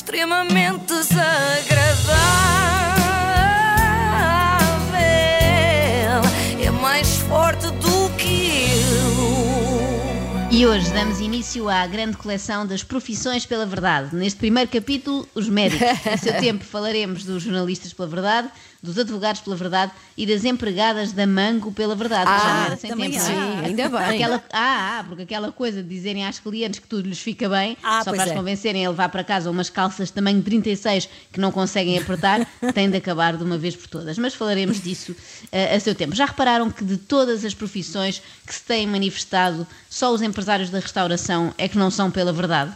extremamente desagradável. E hoje damos início à grande coleção das profissões pela verdade. Neste primeiro capítulo, os médicos. A seu tempo falaremos dos jornalistas pela verdade, dos advogados pela verdade e das empregadas da Mango pela verdade. era sem também tempo, não é? Ainda bem. Aquela, ah, ah, porque aquela coisa de dizerem às clientes que tudo lhes fica bem, Ah, só para as é. convencerem a levar para casa umas calças de tamanho 36 que não conseguem apertar, tem de acabar de uma vez por todas. Mas falaremos disso eh, a seu tempo. Já repararam que de todas as profissões que se têm manifestado, só os empresários da restauração é que não são pela verdade?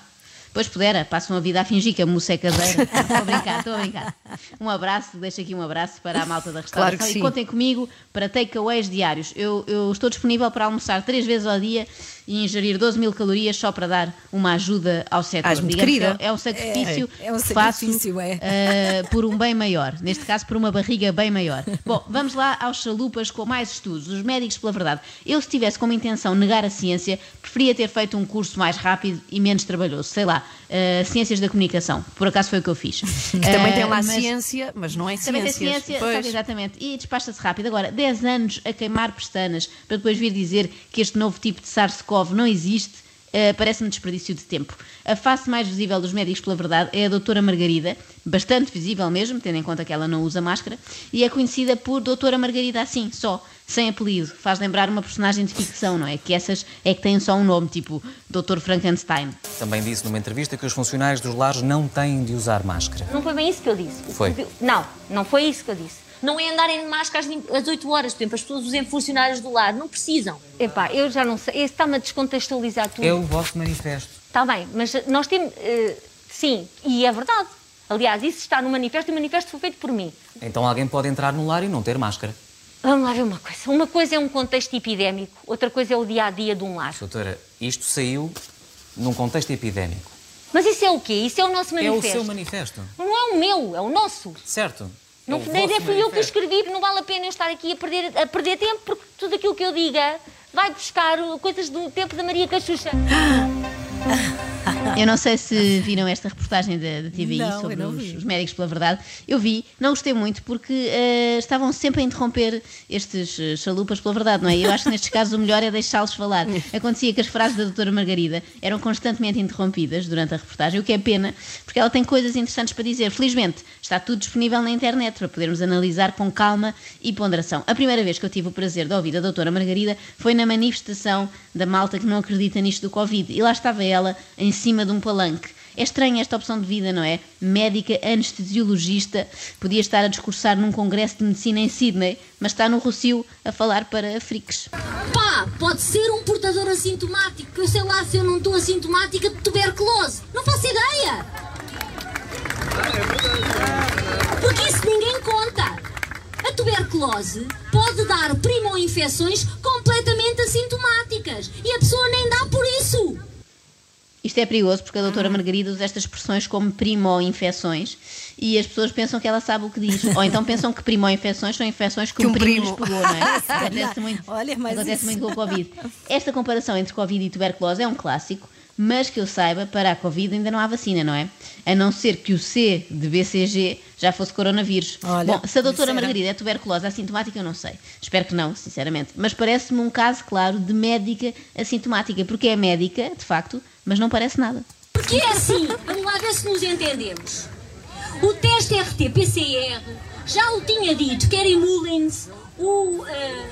Pois pudera, passam a vida a fingir que a moça é caseira. Estou a brincar, estou a brincar. Um abraço, deixo aqui um abraço para a malta da restauração Claro e contem comigo para takeaways diários. Eu, eu estou disponível para almoçar três vezes ao dia e ingerir 12 mil calorias só para dar uma ajuda ao setor. Muito que querida. é um sacrifício É, é um que faço sacrifício, é. eh, por um bem maior. Neste caso, por uma barriga bem maior. Bom, vamos lá aos chalupas com mais estudos. Os médicos pela verdade. Eu, se tivesse como intenção negar a ciência, preferia ter feito um curso mais rápido e menos trabalhoso. Sei lá, eh, Ciências da Comunicação. Por acaso foi o que eu fiz. Que também tem lá Eh, mas- ciência, mas não é também tem ciência, sabe, exatamente. E despacha-se rápido. Agora, 10 anos a queimar pestanas para depois vir dizer que este novo tipo de SARS-CoV não existe, eh, parece-me desperdício de tempo. A face mais visível dos médicos, pela verdade, é a doutora Margarida, bastante visível mesmo, tendo em conta que ela não usa máscara, e é conhecida por doutora Margarida assim, só, sem apelido. Faz lembrar uma personagem de ficção, não é? Que essas é que têm só um nome, tipo Dr. Frankenstein. Também disse numa entrevista que os funcionários dos lares não têm de usar máscara. Não foi bem isso que eu disse. Foi. Não, não foi isso que eu disse. Não é andarem de máscara às 20 às 8 horas, por exemplo, as pessoas usem funcionários do lar, não precisam. Epá, eu já não sei, esse está-me a descontextualizar tudo. É o vosso manifesto. Está bem, mas nós temos. eh, sim, e é verdade. Aliás, isso está no manifesto e o manifesto foi feito por mim. Então alguém pode entrar no lar e não ter máscara. Vamos lá ver uma coisa. Uma coisa é um contexto epidémico, outra coisa é o dia a dia de um lar. Doutora, isto saiu num contexto epidémico. Mas isso é o quê? Isso é o nosso É manifesto. o seu manifesto. Não é o meu, é o nosso. Certo? Não, é vosso fui eu que escrevi, não vale a pena eu estar aqui a perder, a perder tempo, porque tudo aquilo que eu diga vai buscar coisas do tempo da Maria Cachucha. Eu não sei se viram esta reportagem da, da TVI Não, sobre os, os médicos pela verdade. Eu vi, não gostei muito porque eh, estavam sempre a interromper estes eh, chalupas pela verdade, não é? Eu acho que nestes casos o melhor é deixá-los falar. Acontecia que as frases da doutora Margarida eram constantemente interrompidas durante a reportagem, o que é pena, porque ela tem coisas interessantes para dizer. Felizmente, está tudo disponível na internet para podermos analisar com calma e ponderação. A primeira vez que eu tive o prazer de ouvir a doutora Margarida foi na manifestação da malta que não acredita nisto do Covid. E lá estava ela, em cima de um palanque. É estranha esta opção de vida, não é? Médica anestesiologista, podia estar a discursar num congresso de medicina em Sydney, mas está no Rocio a falar para freaks. Pá, pode ser um portador assintomático, que eu sei lá se eu não estou assintomática de tuberculose. Não faço ideia. Porque isso ninguém conta. A tuberculose pode dar primo-infecções completamente assintomáticas e a pessoa nem dá por isso. Isto é perigoso porque a doutora Margarida usa estas expressões como primo-infecções e as pessoas pensam que ela sabe o que diz. Ou então pensam que primo-infecções são infecções que, Que um um primo, primo. pegou, não é? Acontece muito, Olha, acontece isso- muito com o Covid. Esta comparação entre Covid e tuberculose é um clássico, mas que eu saiba, para a Covid ainda não há vacina, não é? A não ser que o C de BCG já fosse coronavírus. Olha, Bom, se a doutora isso era- Margarida é tuberculose assintomática, eu não sei. Espero que não, sinceramente. Mas parece-me um caso, claro, de médica assintomática, porque é médica, de facto, mas não parece nada. Porque é assim, vamos lá ver se nos entendemos. O teste RT-PCR já o tinha dito Kerry Mullins, o. eh,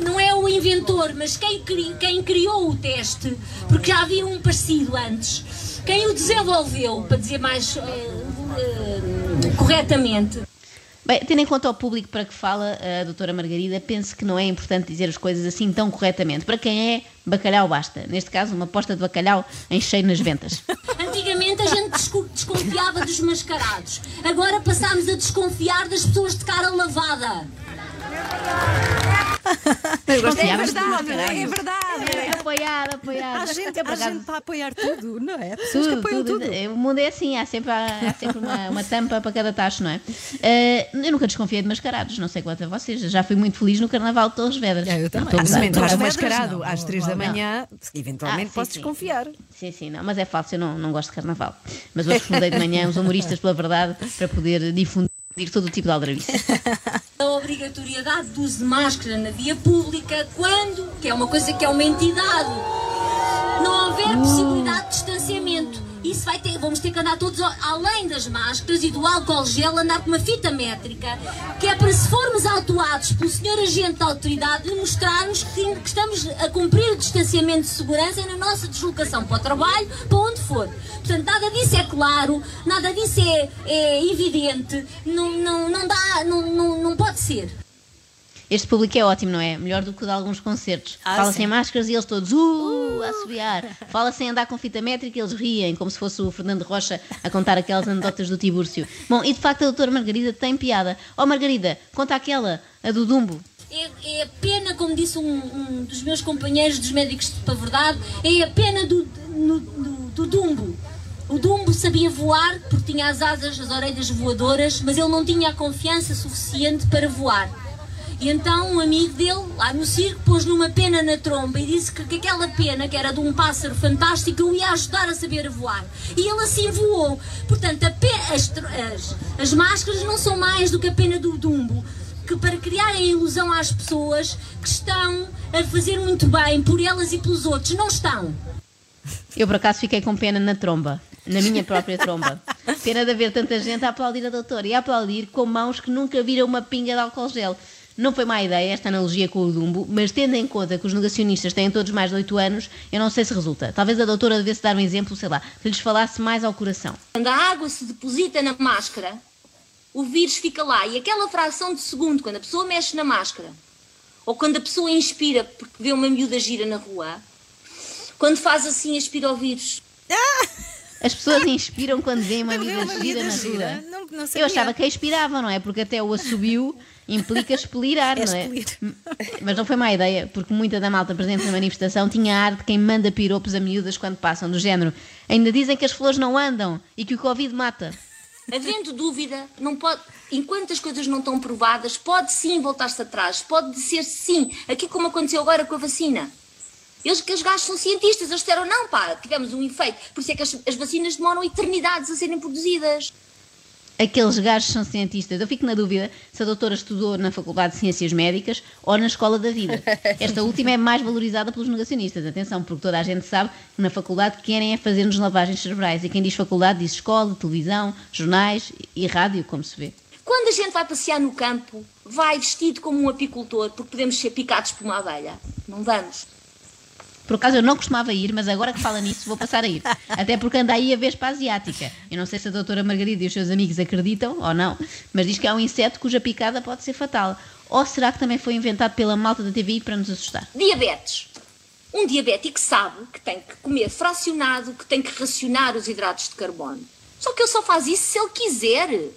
não é o inventor, mas quem, cri- quem criou o teste, porque já havia um parecido antes, quem o desenvolveu, para dizer mais eh, eh, corretamente, Bem, tendo em conta o público para que fala a doutora Margarida, penso que não é importante dizer as coisas assim tão corretamente. Para quem é, bacalhau basta. Neste caso, uma posta de bacalhau em cheio nas ventas. Antigamente a gente desco- desconfiava dos mascarados. Agora passámos a desconfiar das pessoas de cara lavada. É Desconfiavas de verdade, mascarado. é verdade. Apoiado, apoiado. Há gente, Eu, há acaso, gente para apoiar tudo, não é? Há pessoas que Tudo, apoiam tudo. tudo. É, O mundo é assim, há sempre, há, há sempre uma, uma tampa para cada tacho, não é? Eh, eu nunca desconfiei de mascarados, não sei quanto a vocês. Já fui muito feliz no Carnaval de Torres Vedras. É, eu também. Ah, Não, mascarado não, às não, três da não. manhã, eventualmente Ah, sim, posso sim. desconfiar. Sim, sim, não, mas é falso, eu não, não gosto de carnaval. Mas hoje fundei de manhã os humoristas pela verdade para poder difundir todo o tipo de aldrabice. a obrigatoriedade do uso de máscara na via pública quando, que é uma coisa que é uma entidade, não houver possibilidade de distanciamento. Isso vai ter, vamos ter que andar todos além das máscaras e do álcool gel, andar com uma fita métrica, que é para se formos autuados pelo senhor agente da autoridade, mostrar-nos que, que estamos a cumprir o distanciamento de segurança na nossa deslocação para o trabalho, para onde for. Portanto, nada disso é claro, nada disso é, é evidente, não, não, não dá, não, não, não pode ser. Este público é ótimo, não é? Melhor do que o de alguns concertos. Ah, Fala sem máscaras e eles todos uh, a assobiar. Fala sem andar com fita métrica eles riem, como se fosse o Fernando Rocha a contar aquelas anedotas do Tibúrcio. Bom, e de facto a doutora Margarida tem piada. Ó Margarida, conta aquela, a do Dumbo. É, é pena, como disse um, um dos meus companheiros dos médicos de verdade, é a pena do, do, do Dumbo. O Dumbo sabia voar porque tinha as asas, as orelhas voadoras, mas ele não tinha a confiança suficiente para voar. E então um amigo dele, lá no circo, pôs-lhe uma pena na tromba e disse que, que aquela pena, que era de um pássaro fantástico, o ia ajudar a saber voar. E ele assim voou. Portanto, as, as- as máscaras não são mais do que a pena do Dumbo que para criarem a ilusão às pessoas que estão a fazer muito bem por elas e pelos outros. Não estão. Eu por acaso fiquei com pena na tromba, na minha própria tromba. Pena de haver tanta gente a aplaudir a doutora e a aplaudir com mãos que nunca viram uma pinga de álcool gel. Não foi má ideia esta analogia com o Dumbo, mas tendo em conta que os negacionistas têm todos mais de 8 anos, eu não sei se resulta. Talvez a doutora devesse dar um exemplo, sei lá, se lhes falasse mais ao coração. Quando a água se deposita na máscara, o vírus fica lá. E aquela fração de segundo, quando a pessoa mexe na máscara, ou quando a pessoa inspira porque vê uma miúda gira na rua, quando faz assim, aspira o vírus. As pessoas inspiram quando veem uma uma gira na gira, rua. não- não Eu achava que expiravam, não é? Porque até o assobio implica expelirar, É não é? expelir. Mas não foi má ideia, porque muita da malta presente na manifestação tinha ar de quem manda piropos a miúdas quando passam, do género. Ainda dizem que as flores não andam e que o Covid mata. Havendo dúvida, não pode, enquanto as coisas não estão provadas, pode sim voltar-se atrás, pode ser sim, aqui como aconteceu agora com a vacina. Eles que os gajos são cientistas, eles disseram não, pá, tivemos um efeito. Por isso é que as, as vacinas demoram eternidades a serem produzidas. Aqueles gajos são cientistas. Eu fico na dúvida se a doutora estudou na Faculdade de Ciências Médicas ou na Escola da Vida. Esta última é mais valorizada pelos negacionistas. Atenção, porque toda a gente sabe que na faculdade querem é fazer-nos lavagens cerebrais. E quem diz faculdade diz escola, televisão, jornais e rádio, como se vê. Quando a gente vai passear no campo, vai vestido como um apicultor, porque podemos ser picados por uma abelha. Não vamos. Por acaso eu não costumava ir, mas agora que fala nisso vou passar a ir. Até porque anda aí a Vespa Asiática. Eu não sei se a doutora Margarida e os seus amigos acreditam ou não, mas diz que é um inseto cuja picada pode ser fatal. Ou será que também foi inventado pela malta da TVI para nos assustar? Diabetes. Um diabético sabe que tem que comer fracionado, que tem que racionar os hidratos de carbono. Só que ele só faz isso se ele quiser.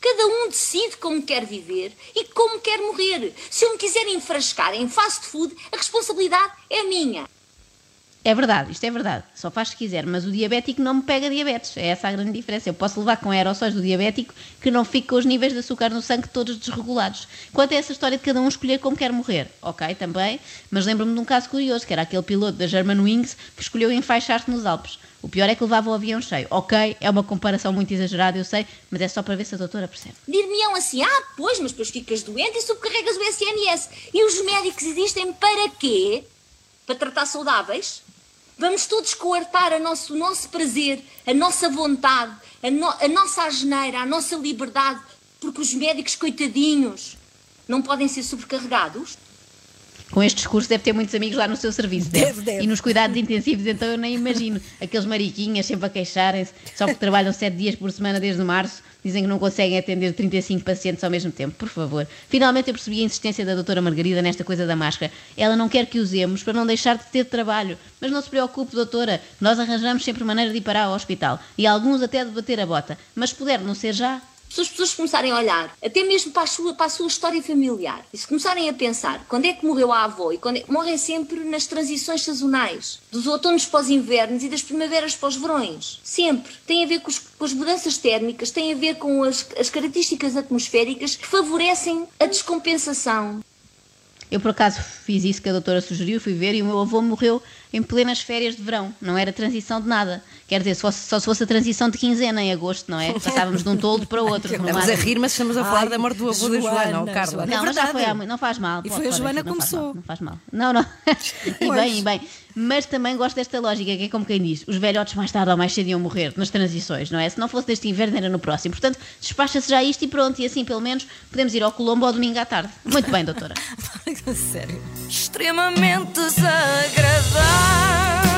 Cada um decide como quer viver e como quer morrer. Se eu me quiser enfrascar em fast food, a responsabilidade é minha. É verdade, isto é verdade. Só faz se quiser, mas o diabético não me pega diabetes. É essa a grande diferença. Eu posso levar com aerossóis do diabético que não fique com os níveis de açúcar no sangue todos desregulados. Quanto a essa história de cada um escolher como quer morrer, ok, também, mas lembro-me de um caso curioso, que era aquele piloto da Germanwings que escolheu enfaixar-se nos Alpes. O pior é que levava o avião cheio. Ok, é uma comparação muito exagerada, eu sei, mas é só para ver se a doutora percebe. Dir-me-ão assim, ah, pois, mas depois ficas doente e subcarregas o SNS. E os médicos existem para quê? Para tratar saudáveis? Vamos todos coartar a nosso, o nosso prazer, a nossa vontade, a, no- a nossa asneira, a nossa liberdade, porque os médicos, coitadinhos, não podem ser sobrecarregados? Com este discurso deve ter muitos amigos lá no seu serviço. Deve, deve. E nos cuidados intensivos, então eu nem imagino. Aqueles mariquinhas sempre a queixarem-se, só porque trabalham sete dias por semana desde março, dizem que não conseguem atender 35 pacientes ao mesmo tempo. Por favor. Finalmente eu percebi a insistência da doutora Margarida nesta coisa da máscara. Ela não quer que usemos para não deixar de ter trabalho. Mas não se preocupe, doutora, nós arranjamos sempre maneira de ir parar ao hospital. E alguns até de bater a bota. Mas se puder não ser já, Se as pessoas começarem a olhar, até mesmo para a sua, para a sua história familiar, e se começarem a pensar quando é que morreu a avó e quando é, morrem sempre nas transições sazonais, dos outonos para os invernos e das primaveras para os verões. Sempre. Tem a ver com, os, com as mudanças térmicas, tem a ver com as, as características atmosféricas que favorecem a descompensação. Eu, por acaso, fiz isso que a doutora sugeriu, fui ver, e o meu avô morreu em plenas férias de verão. Não era transição de nada. Quer dizer, só, só se fosse a transição de quinzena em agosto, não é? Passávamos de um toldo para o outro. Estamos a rir, mas estamos a falar Ai, da morte do avô da Joana, ou Carla. Joana. Não, É mas já foi há muito, não faz mal. E Pode- foi a Joana faz começou. mal, Não faz mal. Não, não. e bem, e bem. Mas também gosto desta lógica, que é como quem diz: os velhotes mais tarde ou mais cedo iam morrer nas transições, não é? Se não fosse deste inverno, era no próximo. Portanto, despacha-se já isto e pronto. E assim, pelo menos, podemos ir ao Colombo ao domingo à tarde. Muito bem, doutora. Sério. extremamente desagradável.